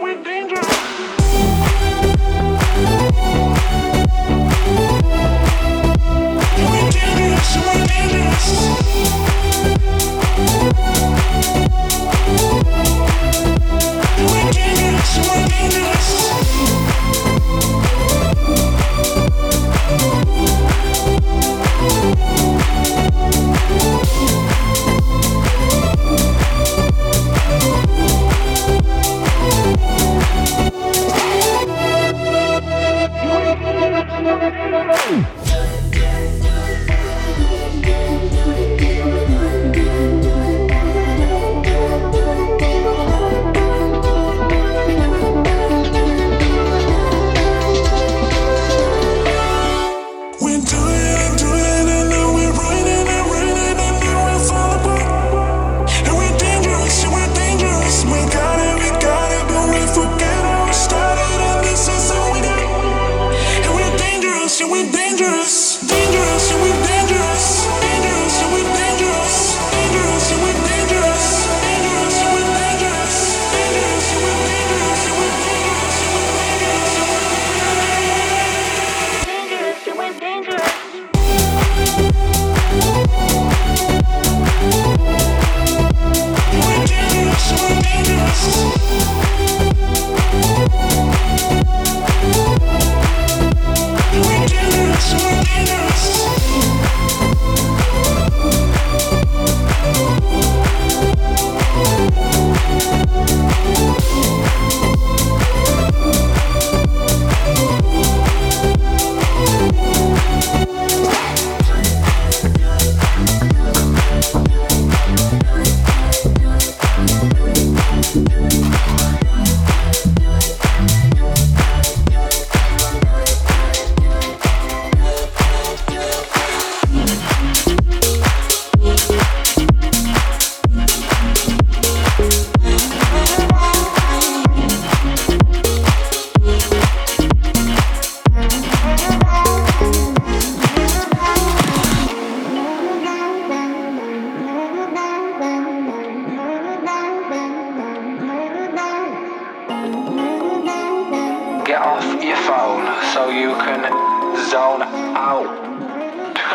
We're dangerous. Ooh.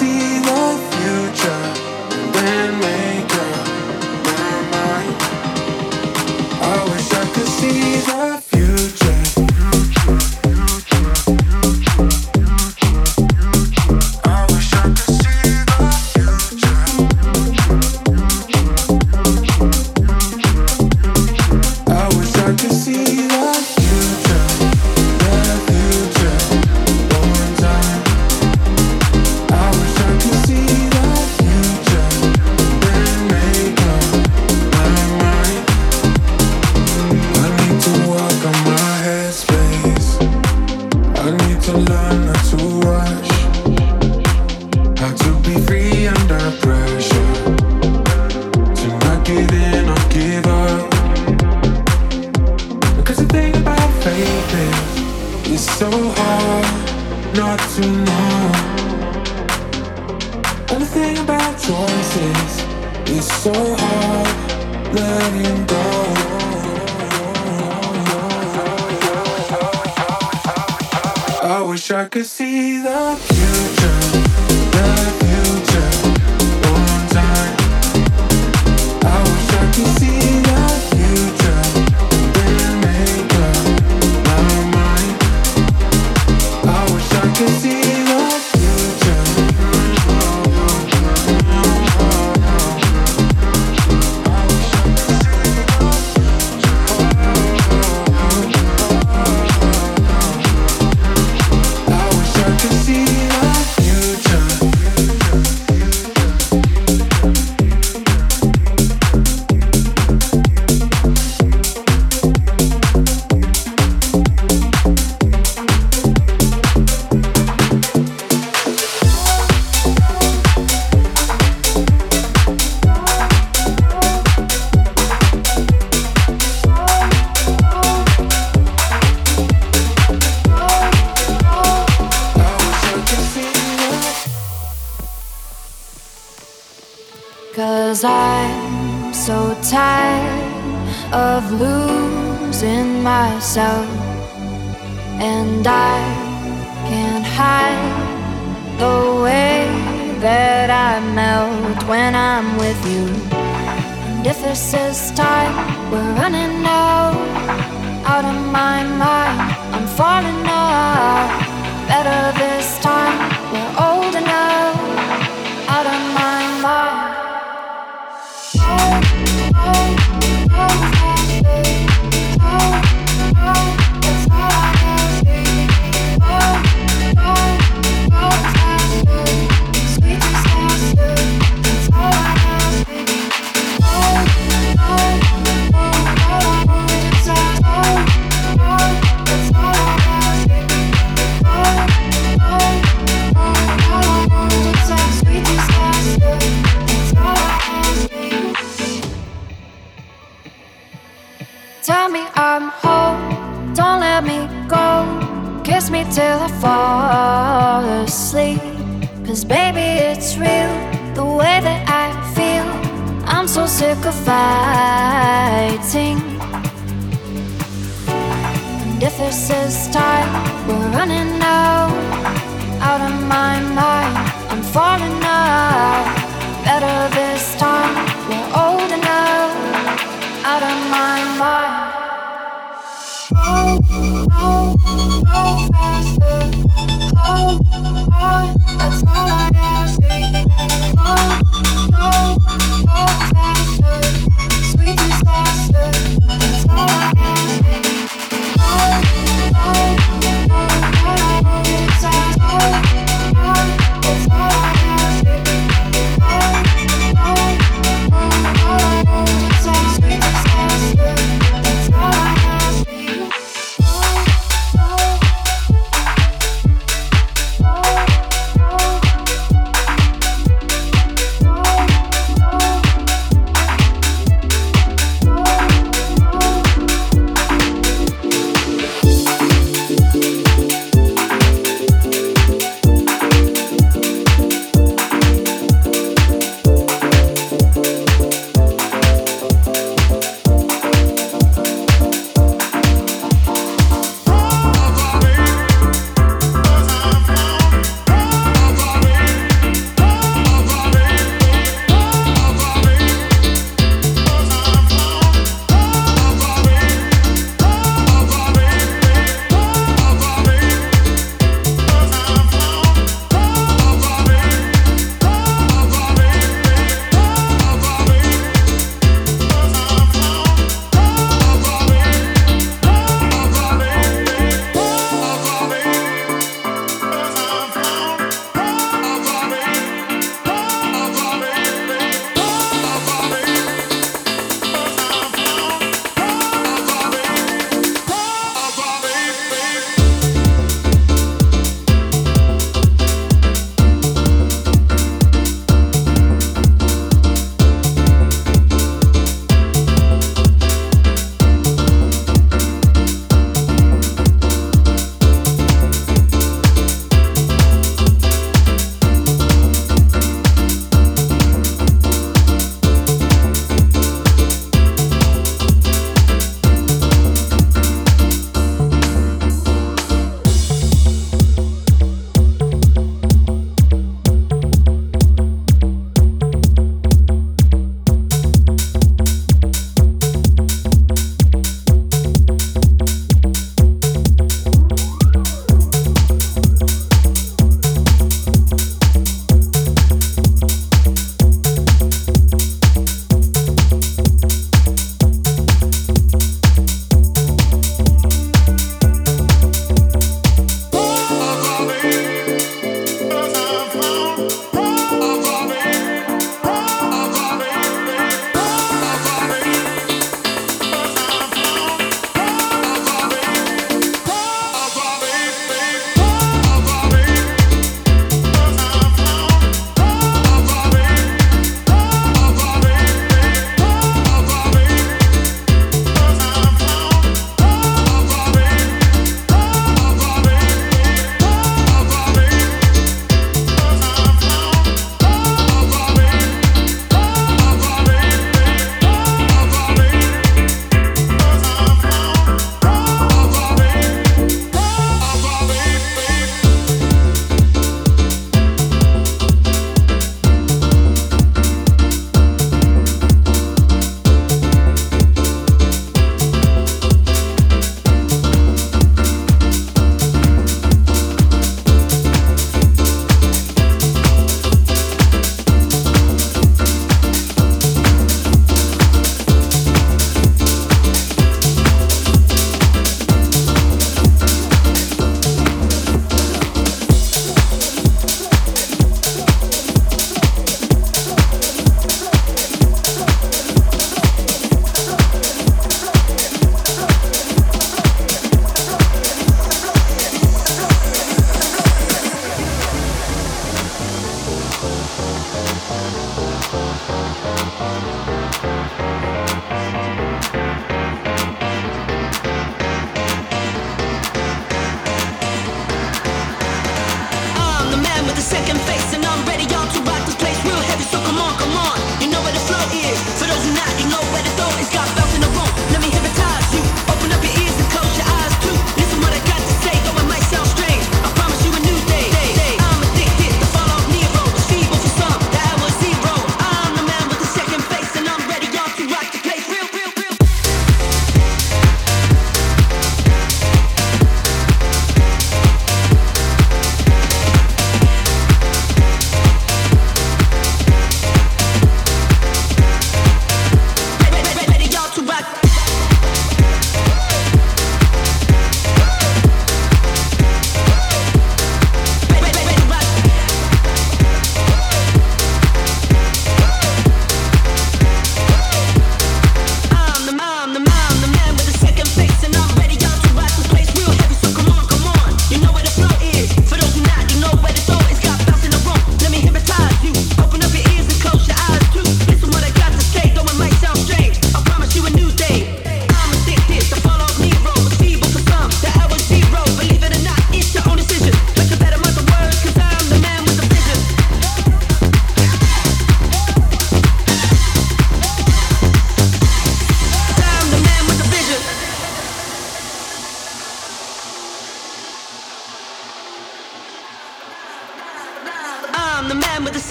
Oh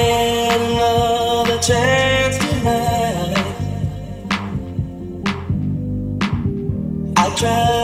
get another chance tonight. I tried.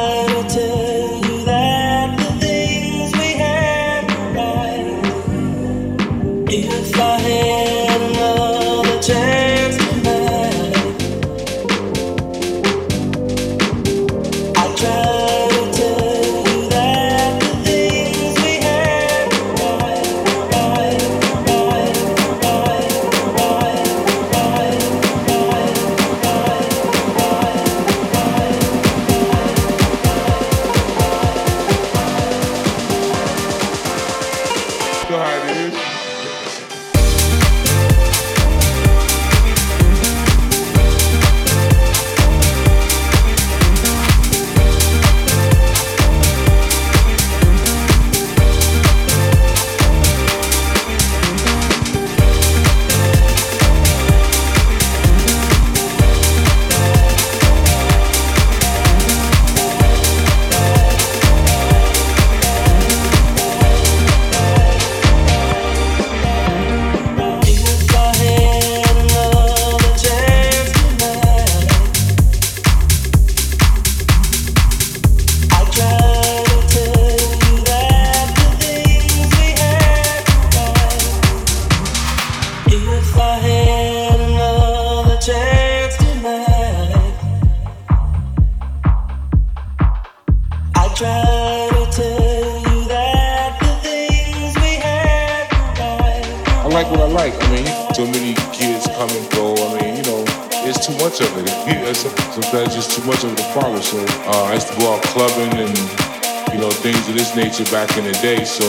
Nature back in the day. So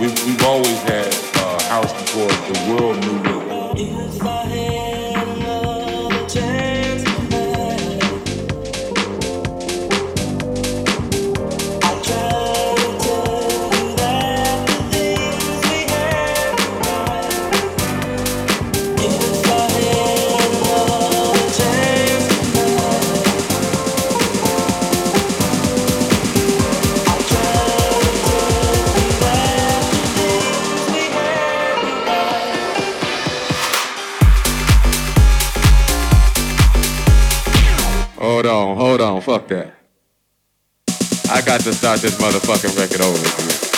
we've, we've always had uh, house before the world knew fuck that. I got to start this motherfucking record over.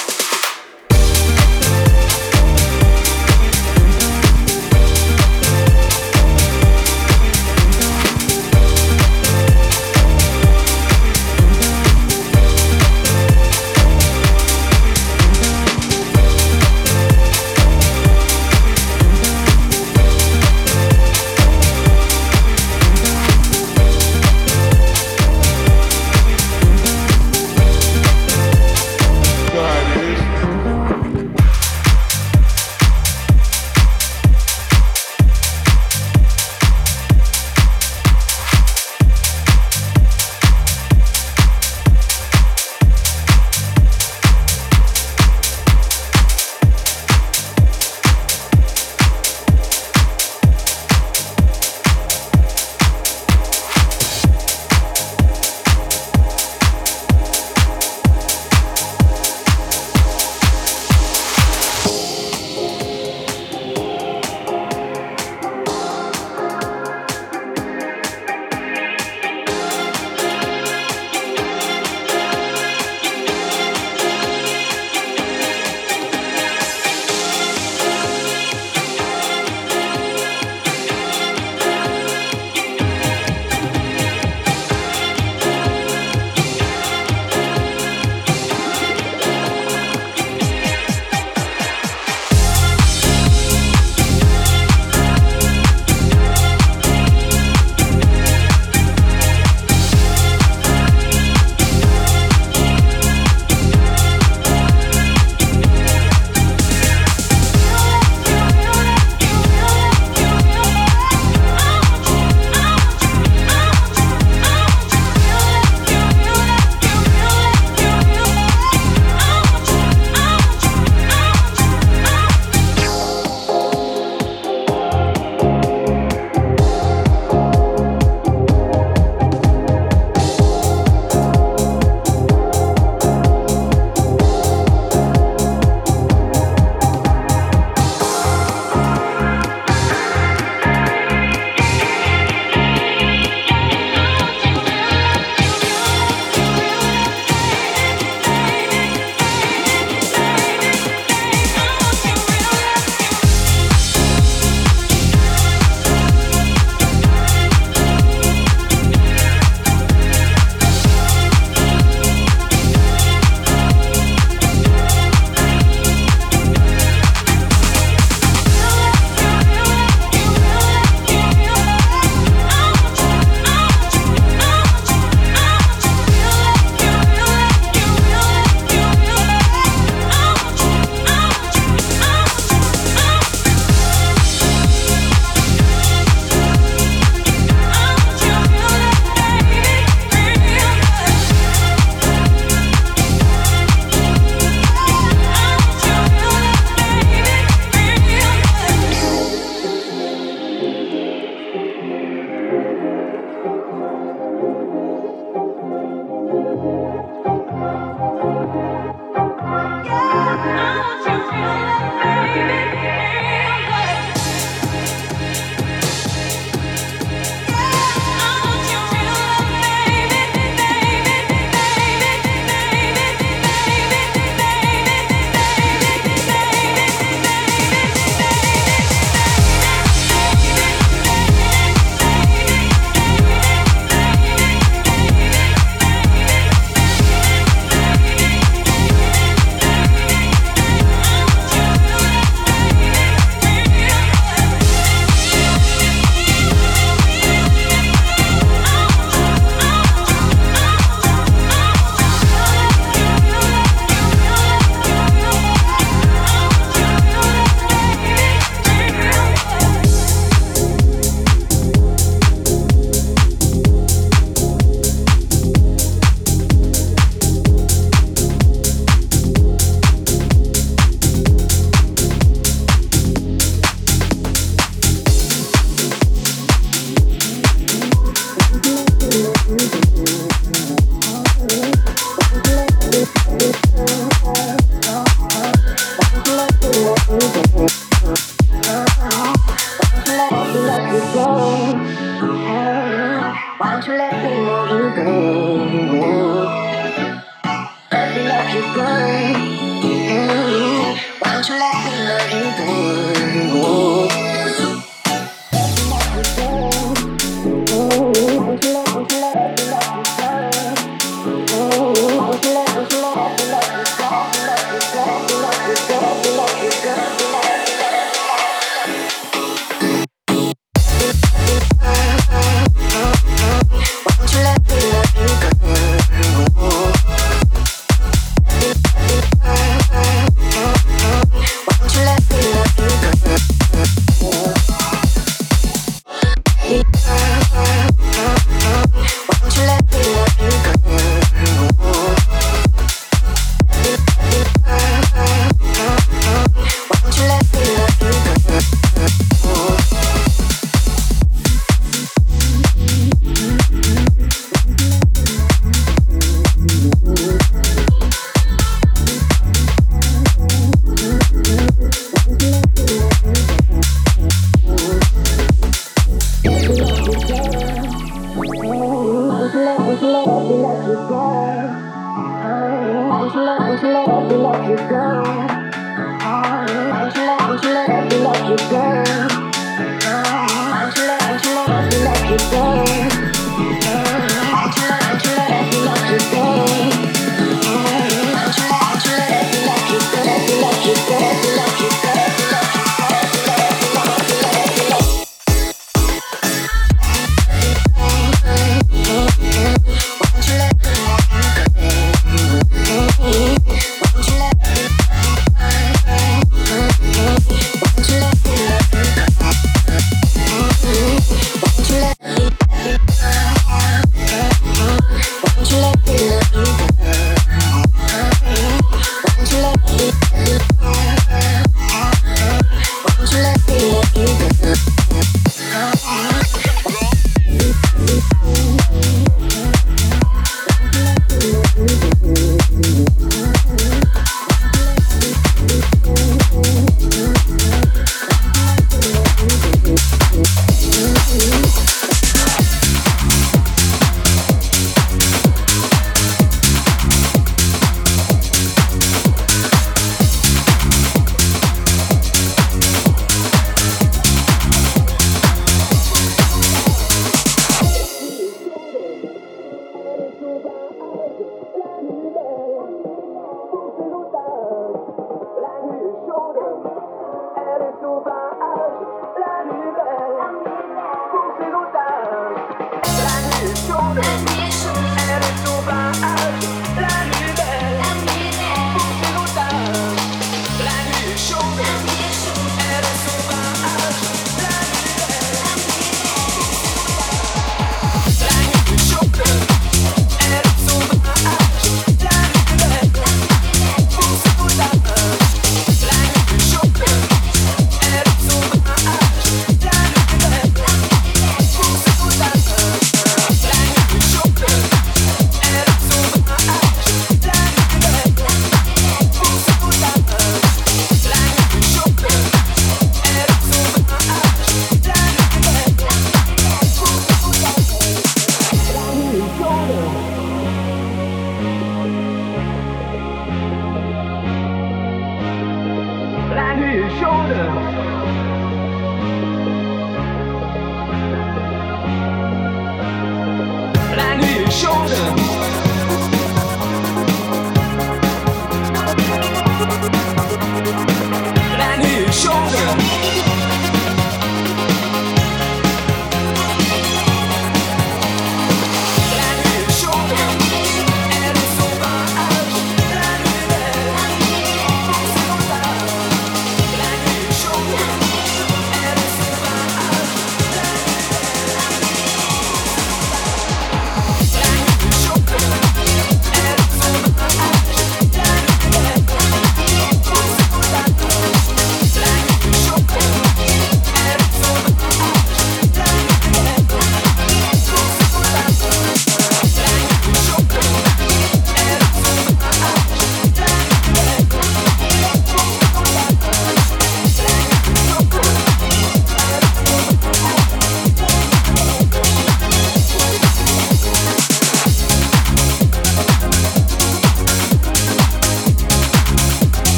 Oh.